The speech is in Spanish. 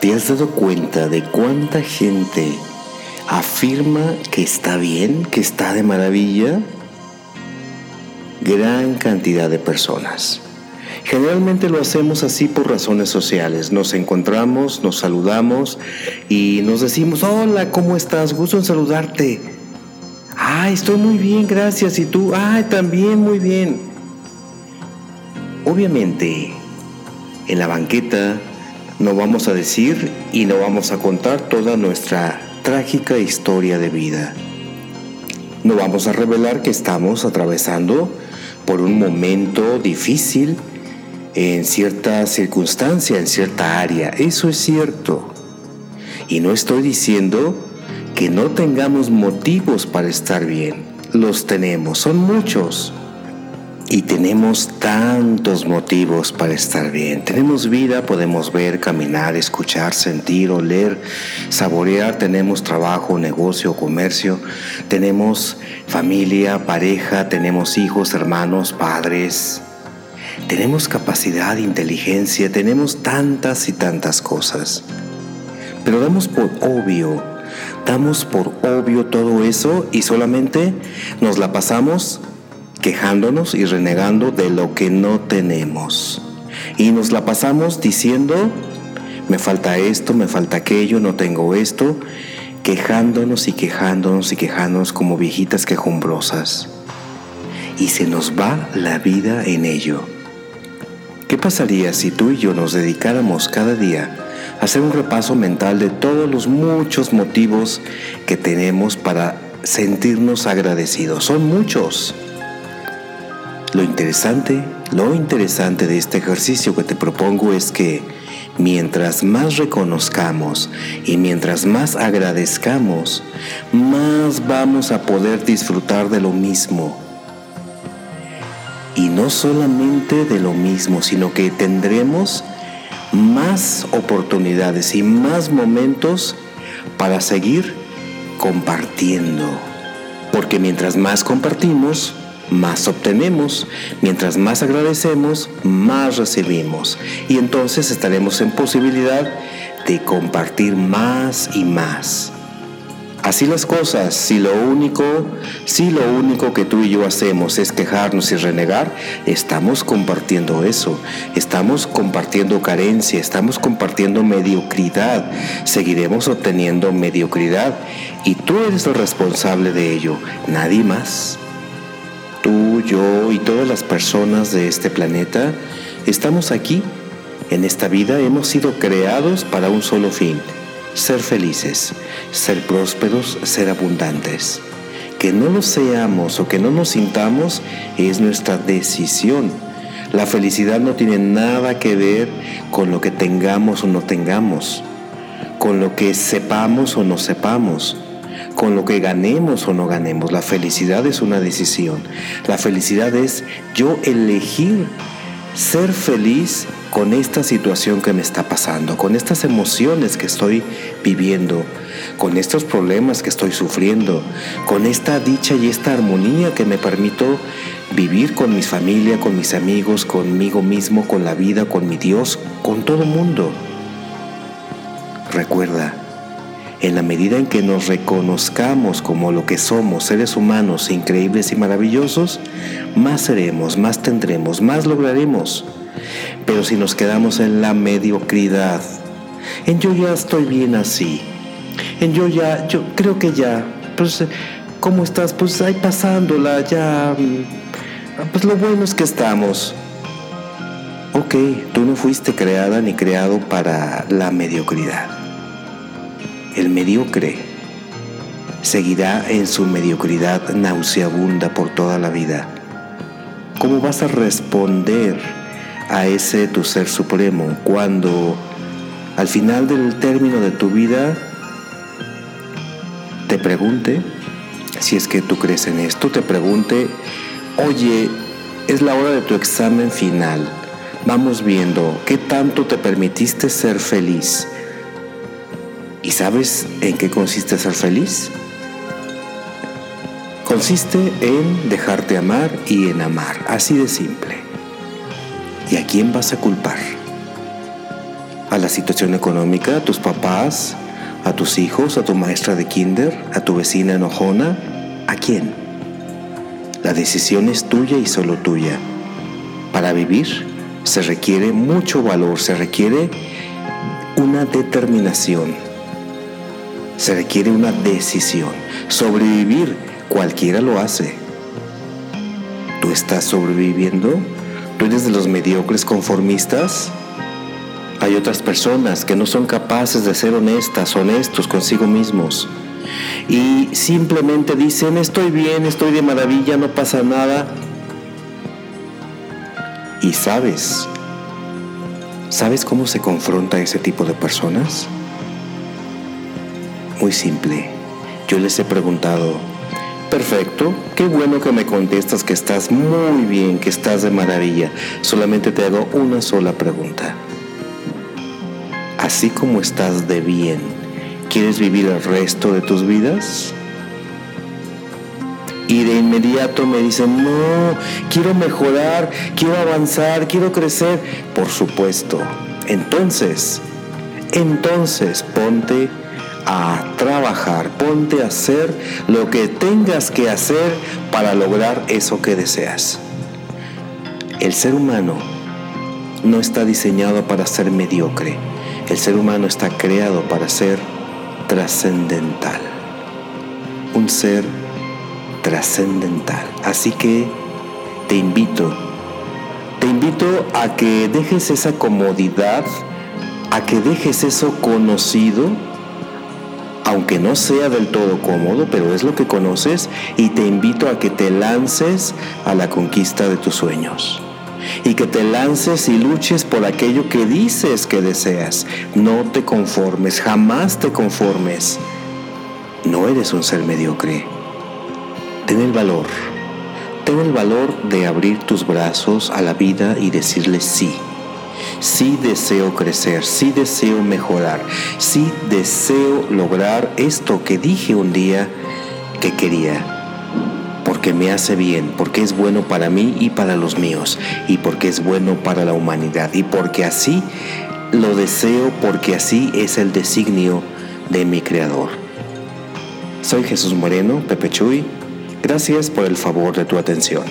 ¿Te has dado cuenta de cuánta gente afirma que está bien, que está de maravilla? Gran cantidad de personas. Generalmente lo hacemos así por razones sociales. Nos encontramos, nos saludamos y nos decimos, hola, ¿cómo estás? Gusto en saludarte. Ay, estoy muy bien, gracias. ¿Y tú? Ay, también muy bien. Obviamente, en la banqueta no vamos a decir y no vamos a contar toda nuestra trágica historia de vida. No vamos a revelar que estamos atravesando por un momento difícil en cierta circunstancia, en cierta área. Eso es cierto. Y no estoy diciendo que no tengamos motivos para estar bien. Los tenemos, son muchos. Y tenemos tantos motivos para estar bien. Tenemos vida, podemos ver, caminar, escuchar, sentir, oler, saborear. Tenemos trabajo, negocio, comercio. Tenemos familia, pareja, tenemos hijos, hermanos, padres. Tenemos capacidad, inteligencia, tenemos tantas y tantas cosas. Pero damos por obvio, damos por obvio todo eso y solamente nos la pasamos quejándonos y renegando de lo que no tenemos. Y nos la pasamos diciendo, me falta esto, me falta aquello, no tengo esto, quejándonos y quejándonos y quejándonos como viejitas quejumbrosas. Y se nos va la vida en ello. ¿Qué pasaría si tú y yo nos dedicáramos cada día a hacer un repaso mental de todos los muchos motivos que tenemos para sentirnos agradecidos? Son muchos. Lo interesante, lo interesante de este ejercicio que te propongo es que mientras más reconozcamos y mientras más agradezcamos, más vamos a poder disfrutar de lo mismo. Y no solamente de lo mismo, sino que tendremos más oportunidades y más momentos para seguir compartiendo. Porque mientras más compartimos, más obtenemos. Mientras más agradecemos, más recibimos. Y entonces estaremos en posibilidad de compartir más y más. Así las cosas, si lo único, si lo único que tú y yo hacemos es quejarnos y renegar, estamos compartiendo eso, estamos compartiendo carencia, estamos compartiendo mediocridad, seguiremos obteniendo mediocridad y tú eres el responsable de ello, nadie más tú, yo y todas las personas de este planeta estamos aquí. En esta vida hemos sido creados para un solo fin, ser felices, ser prósperos, ser abundantes. Que no lo seamos o que no nos sintamos es nuestra decisión. La felicidad no tiene nada que ver con lo que tengamos o no tengamos, con lo que sepamos o no sepamos con lo que ganemos o no ganemos. La felicidad es una decisión. La felicidad es yo elegir ser feliz con esta situación que me está pasando, con estas emociones que estoy viviendo, con estos problemas que estoy sufriendo, con esta dicha y esta armonía que me permito vivir con mi familia, con mis amigos, conmigo mismo, con la vida, con mi Dios, con todo mundo. Recuerda, en la medida en que nos reconozcamos como lo que somos, seres humanos increíbles y maravillosos, más seremos, más tendremos, más lograremos. Pero si nos quedamos en la mediocridad, en yo ya estoy bien así, en yo ya, yo creo que ya, pues, ¿cómo estás? Pues ahí pasándola, ya, mm, pues lo bueno es que estamos. Ok, tú no fuiste creada ni creado para la mediocridad el mediocre seguirá en su mediocridad nauseabunda por toda la vida. ¿Cómo vas a responder a ese tu ser supremo cuando al final del término de tu vida te pregunte, si es que tú crees en esto, te pregunte, oye, es la hora de tu examen final, vamos viendo qué tanto te permitiste ser feliz, ¿Y sabes en qué consiste ser feliz? Consiste en dejarte amar y en amar, así de simple. ¿Y a quién vas a culpar? a la situación económica, a tus papás, a tus hijos, a tu maestra de kinder, a tu vecina enojona? ¿A quién? La decisión es tuya y solo tuya. Para vivir se requiere mucho valor, se requiere una determinación, se requiere una decisión. Sobrevivir cualquiera lo hace. ¿Tú estás sobreviviendo? ¿Tú eres de los mediocres conformistas? Hay otras personas que no son capaces de ser honestas, honestos consigo mismos. Y simplemente dicen, estoy bien, estoy de maravilla, no pasa nada. Y sabes, ¿sabes cómo se confronta ese tipo de personas? Muy simple. Yo les he preguntado, perfecto, qué bueno que me contestas que estás muy bien, que estás de maravilla. Solamente te hago una sola pregunta así como estás de bien, ¿quieres vivir el resto de tus vidas? Y de inmediato me dicen, no, quiero mejorar, quiero avanzar, quiero crecer. Por supuesto. Entonces, entonces ponte a trabajar, ponte a hacer lo que tengas que hacer para lograr eso que deseas. El ser humano no está diseñado para ser mediocre. El ser humano está creado para ser trascendental. Un ser trascendental. Así que te invito, te invito a que dejes esa comodidad, a que dejes eso conocido, aunque no sea del todo cómodo, pero es lo que conoces, y te invito a que te lances a la conquista de tus sueños y que te lances y luches por aquello que dices que deseas. No te conformes, jamás te conformes. No eres un ser mediocre. Ten el valor, ten el valor de abrir tus brazos a la vida y decirle sí. Sí deseo crecer, sí deseo mejorar, sí deseo lograr esto que dije un día que quería porque me hace bien, porque es bueno para mí y para los míos, y porque es bueno para la humanidad, y porque así lo deseo, porque así es el designio de mi Creador. Soy Jesús Moreno, Pepe Chuy. Gracias por el favor de tu atención.